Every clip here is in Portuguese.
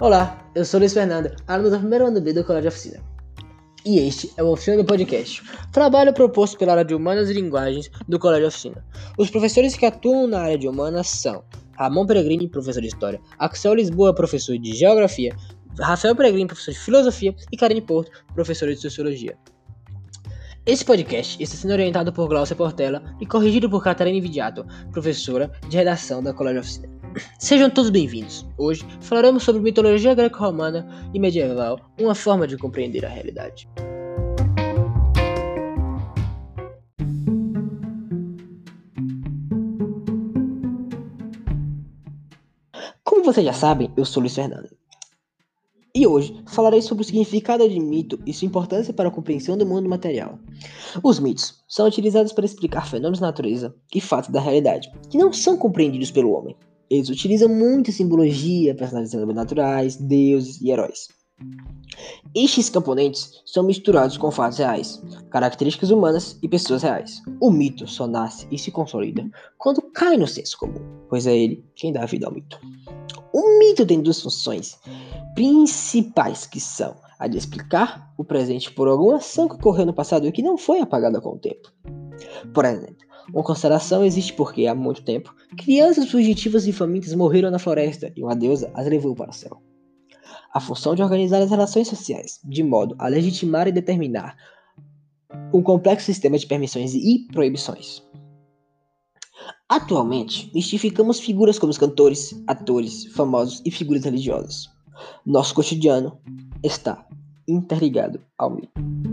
Olá, eu sou Luiz Fernando, aluno do primeiro ano B do Colégio Oficina. E este é o Oficina do Podcast, trabalho proposto pela área de Humanas e Linguagens do Colégio Oficina. Os professores que atuam na área de Humanas são Ramon Peregrini, professor de História, Axel Lisboa, professor de Geografia, Rafael Peregrini, professor de Filosofia e Karine Porto, professora de Sociologia. Esse podcast está sendo orientado por Glaucia Portela e corrigido por Catarina Vidiato, professora de redação da Colégio Oficina. Sejam todos bem-vindos. Hoje falaremos sobre mitologia greco-romana e medieval, uma forma de compreender a realidade. Como vocês já sabem, eu sou Luiz Fernando. E hoje falarei sobre o significado de mito e sua importância para a compreensão do mundo material. Os mitos são utilizados para explicar fenômenos da natureza e fatos da realidade, que não são compreendidos pelo homem. Eles utilizam muita simbologia, personagens naturais, deuses e heróis. Estes componentes são misturados com fatos reais, características humanas e pessoas reais. O mito só nasce e se consolida quando cai no senso comum, pois é ele quem dá vida ao mito. O mito tem duas funções principais que são a de explicar o presente por alguma ação que ocorreu no passado e que não foi apagada com o tempo. Por exemplo, uma constelação existe porque, há muito tempo, crianças fugitivas e famintas morreram na floresta e uma deusa as levou para o céu. A função de organizar as relações sociais, de modo a legitimar e determinar um complexo sistema de permissões e proibições. Atualmente, mistificamos figuras como os cantores, atores, famosos e figuras religiosas. Nosso cotidiano está interligado ao mito.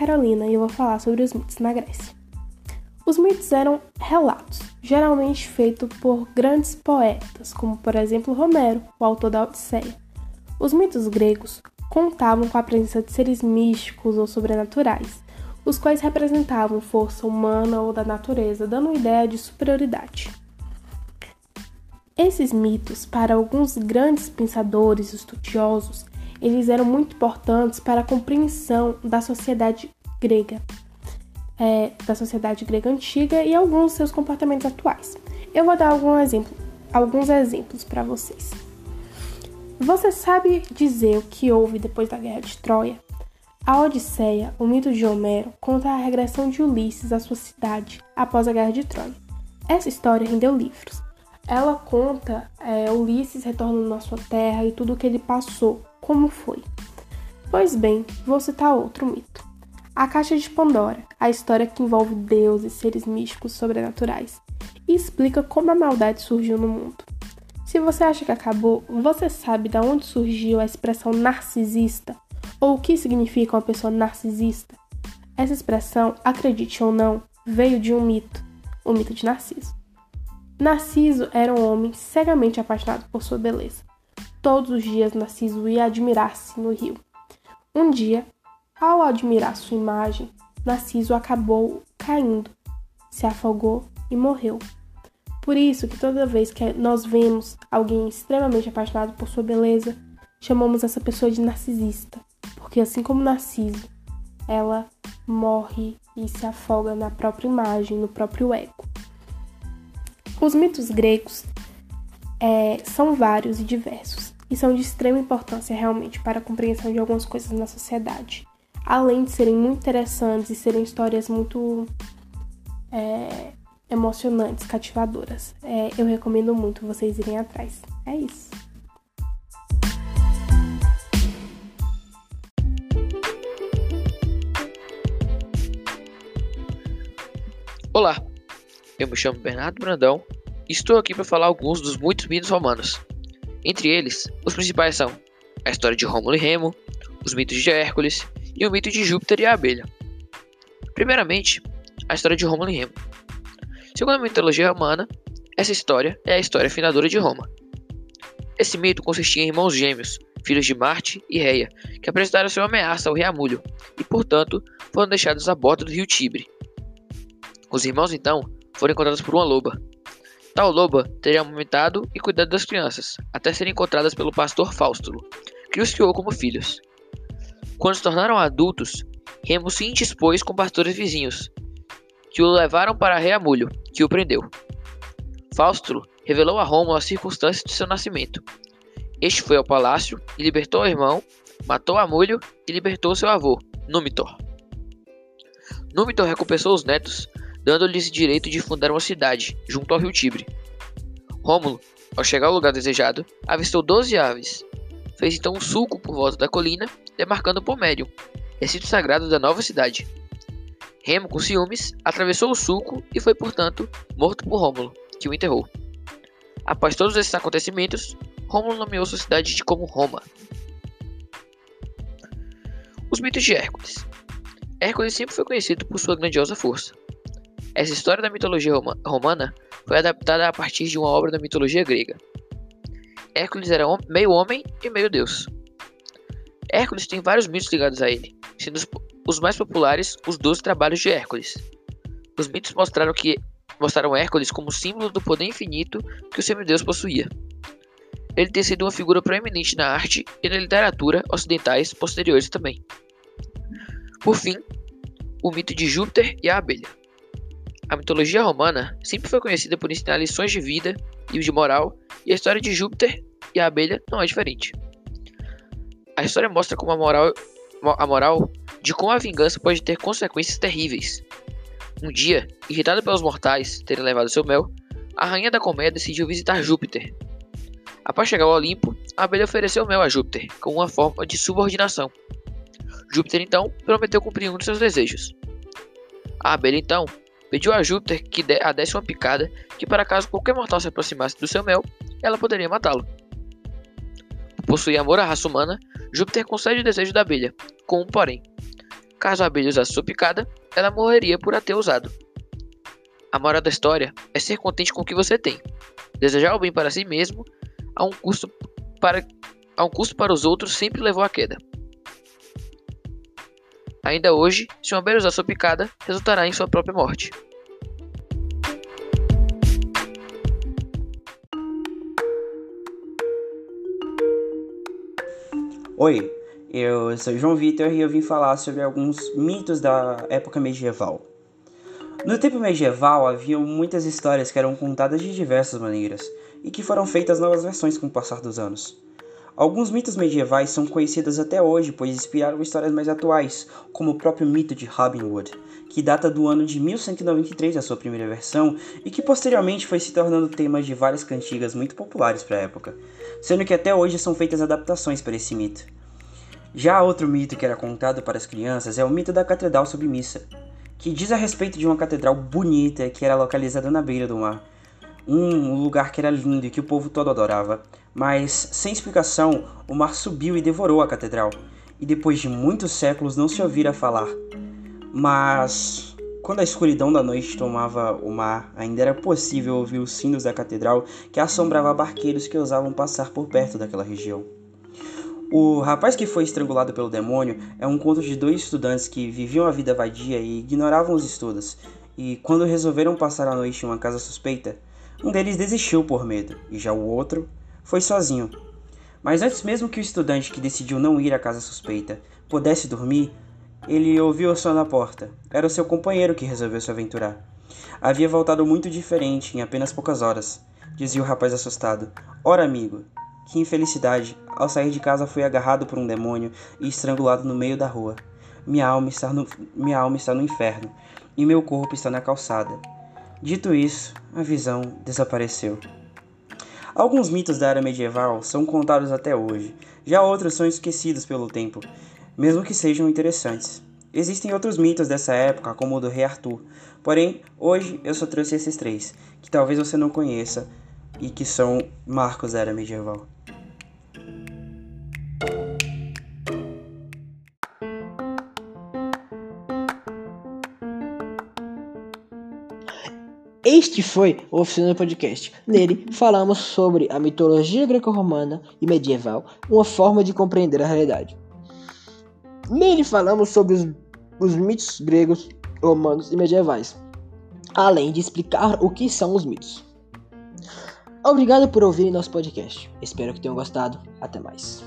Carolina e eu vou falar sobre os mitos na Grécia. Os mitos eram relatos, geralmente feitos por grandes poetas, como por exemplo Romero, o autor da Odisseia. Os mitos gregos contavam com a presença de seres místicos ou sobrenaturais, os quais representavam força humana ou da natureza, dando ideia de superioridade. Esses mitos, para alguns grandes pensadores estudiosos, eles eram muito importantes para a compreensão da sociedade grega, é, da sociedade grega antiga e alguns seus comportamentos atuais. Eu vou dar algum exemplo, alguns exemplos para vocês. Você sabe dizer o que houve depois da Guerra de Troia? A Odisseia, o mito de Homero, conta a regressão de Ulisses à sua cidade após a Guerra de Troia. Essa história rendeu livros. Ela conta é, Ulisses retornando à sua terra e tudo o que ele passou, como foi. Pois bem, vou citar outro mito. A Caixa de Pandora, a história que envolve deuses, seres místicos sobrenaturais, e explica como a maldade surgiu no mundo. Se você acha que acabou, você sabe de onde surgiu a expressão narcisista ou o que significa uma pessoa narcisista? Essa expressão, acredite ou não, veio de um mito, o mito de Narciso. Narciso era um homem cegamente apaixonado por sua beleza. Todos os dias Narciso ia admirar-se no rio. Um dia, ao admirar sua imagem, Narciso acabou caindo, se afogou e morreu. Por isso que toda vez que nós vemos alguém extremamente apaixonado por sua beleza, chamamos essa pessoa de narcisista, porque assim como Narciso, ela morre e se afoga na própria imagem, no próprio ego. Os mitos gregos é, são vários e diversos e são de extrema importância realmente para a compreensão de algumas coisas na sociedade. Além de serem muito interessantes e serem histórias muito é, emocionantes, cativadoras. É, eu recomendo muito vocês irem atrás. É isso. Olá, eu me chamo Bernardo Brandão estou aqui para falar alguns dos muitos mitos romanos. Entre eles, os principais são a história de Rômulo e Remo, os mitos de Hércules e o mito de Júpiter e a abelha. Primeiramente, a história de Rômulo e Remo. Segundo a mitologia romana, essa história é a história fundadora de Roma. Esse mito consistia em irmãos gêmeos, filhos de Marte e Reia, que apresentaram sua ameaça ao rei Amulho e, portanto, foram deixados a bordo do rio Tibre. Os irmãos, então, foram encontrados por uma loba. Tal loba teria amamentado e cuidado das crianças, até serem encontradas pelo pastor Faustulo, que os criou como filhos. Quando se tornaram adultos, Remo se indispôs com pastores vizinhos, que o levaram para Reamulho, que o prendeu. Fausto revelou a Rômulo as circunstâncias de seu nascimento. Este foi ao palácio e libertou o irmão, matou Amulho e libertou seu avô, Númitor. Númitor recompensou os netos, dando-lhes direito de fundar uma cidade, junto ao rio Tibre. Rômulo, ao chegar ao lugar desejado, avistou doze aves. Fez então um sulco por volta da colina, demarcando Pomério, recinto sagrado da nova cidade. Remo, com ciúmes, atravessou o sulco e foi, portanto, morto por Rômulo, que o enterrou. Após todos esses acontecimentos, Rômulo nomeou sua cidade de como Roma. Os mitos de Hércules. Hércules sempre foi conhecido por sua grandiosa força. Essa história da mitologia romana foi adaptada a partir de uma obra da mitologia grega. Hércules era meio homem e meio deus. Hércules tem vários mitos ligados a ele, sendo os mais populares os Doze Trabalhos de Hércules. Os mitos mostraram que mostraram Hércules como símbolo do poder infinito que o semideus possuía. Ele tem sido uma figura proeminente na arte e na literatura ocidentais posteriores também. Por fim, o mito de Júpiter e a abelha. A mitologia romana sempre foi conhecida por ensinar lições de vida e de moral, e a história de Júpiter e a abelha não é diferente. A história mostra como a moral, a moral de como a vingança pode ter consequências terríveis. Um dia, irritada pelos mortais terem levado seu mel, a rainha da colmeia decidiu visitar Júpiter. Após chegar ao Olimpo, a abelha ofereceu mel a Júpiter, como uma forma de subordinação. Júpiter então prometeu cumprir um de seus desejos. A abelha então pediu a Júpiter que a desse uma picada, que para caso qualquer mortal se aproximasse do seu mel, ela poderia matá-lo. Por possuir amor à raça humana, Júpiter concede o desejo da abelha, com um porém. Caso a abelha usasse sua picada, ela morreria por a ter usado. A moral da história é ser contente com o que você tem, desejar o bem para si mesmo, a um custo para, a um custo para os outros sempre levou à queda. Ainda hoje, se uma abelha usar sua picada, resultará em sua própria morte. Oi, eu sou João Vitor e eu vim falar sobre alguns mitos da época medieval. No tempo medieval havia muitas histórias que eram contadas de diversas maneiras e que foram feitas novas versões com o passar dos anos. Alguns mitos medievais são conhecidos até hoje, pois inspiraram histórias mais atuais, como o próprio mito de Robin Hood, que data do ano de 1193 a sua primeira versão e que posteriormente foi se tornando tema de várias cantigas muito populares para a época, sendo que até hoje são feitas adaptações para esse mito. Já outro mito que era contado para as crianças é o mito da Catedral Submissa, que diz a respeito de uma catedral bonita que era localizada na beira do mar. Um lugar que era lindo e que o povo todo adorava. Mas, sem explicação, o mar subiu e devorou a catedral, e depois de muitos séculos não se ouvira falar. Mas, quando a escuridão da noite tomava o mar, ainda era possível ouvir os sinos da catedral que assombrava barqueiros que ousavam passar por perto daquela região. O rapaz que foi estrangulado pelo demônio é um conto de dois estudantes que viviam a vida vadia e ignoravam os estudos, e quando resolveram passar a noite em uma casa suspeita, um deles desistiu por medo, e já o outro foi sozinho. Mas antes mesmo que o estudante que decidiu não ir à casa suspeita pudesse dormir, ele ouviu o som na porta. Era o seu companheiro que resolveu se aventurar. Havia voltado muito diferente em apenas poucas horas, dizia o rapaz assustado. Ora, amigo, que infelicidade! Ao sair de casa fui agarrado por um demônio e estrangulado no meio da rua. Minha alma está no, minha alma está no inferno e meu corpo está na calçada. Dito isso, a visão desapareceu. Alguns mitos da era medieval são contados até hoje, já outros são esquecidos pelo tempo, mesmo que sejam interessantes. Existem outros mitos dessa época, como o do rei Arthur, porém, hoje eu só trouxe esses três, que talvez você não conheça e que são marcos da era medieval. Este foi o Oficina Podcast. Nele falamos sobre a mitologia greco-romana e medieval, uma forma de compreender a realidade. Nele falamos sobre os, os mitos gregos, romanos e medievais, além de explicar o que são os mitos. Obrigado por ouvirem nosso podcast. Espero que tenham gostado. Até mais.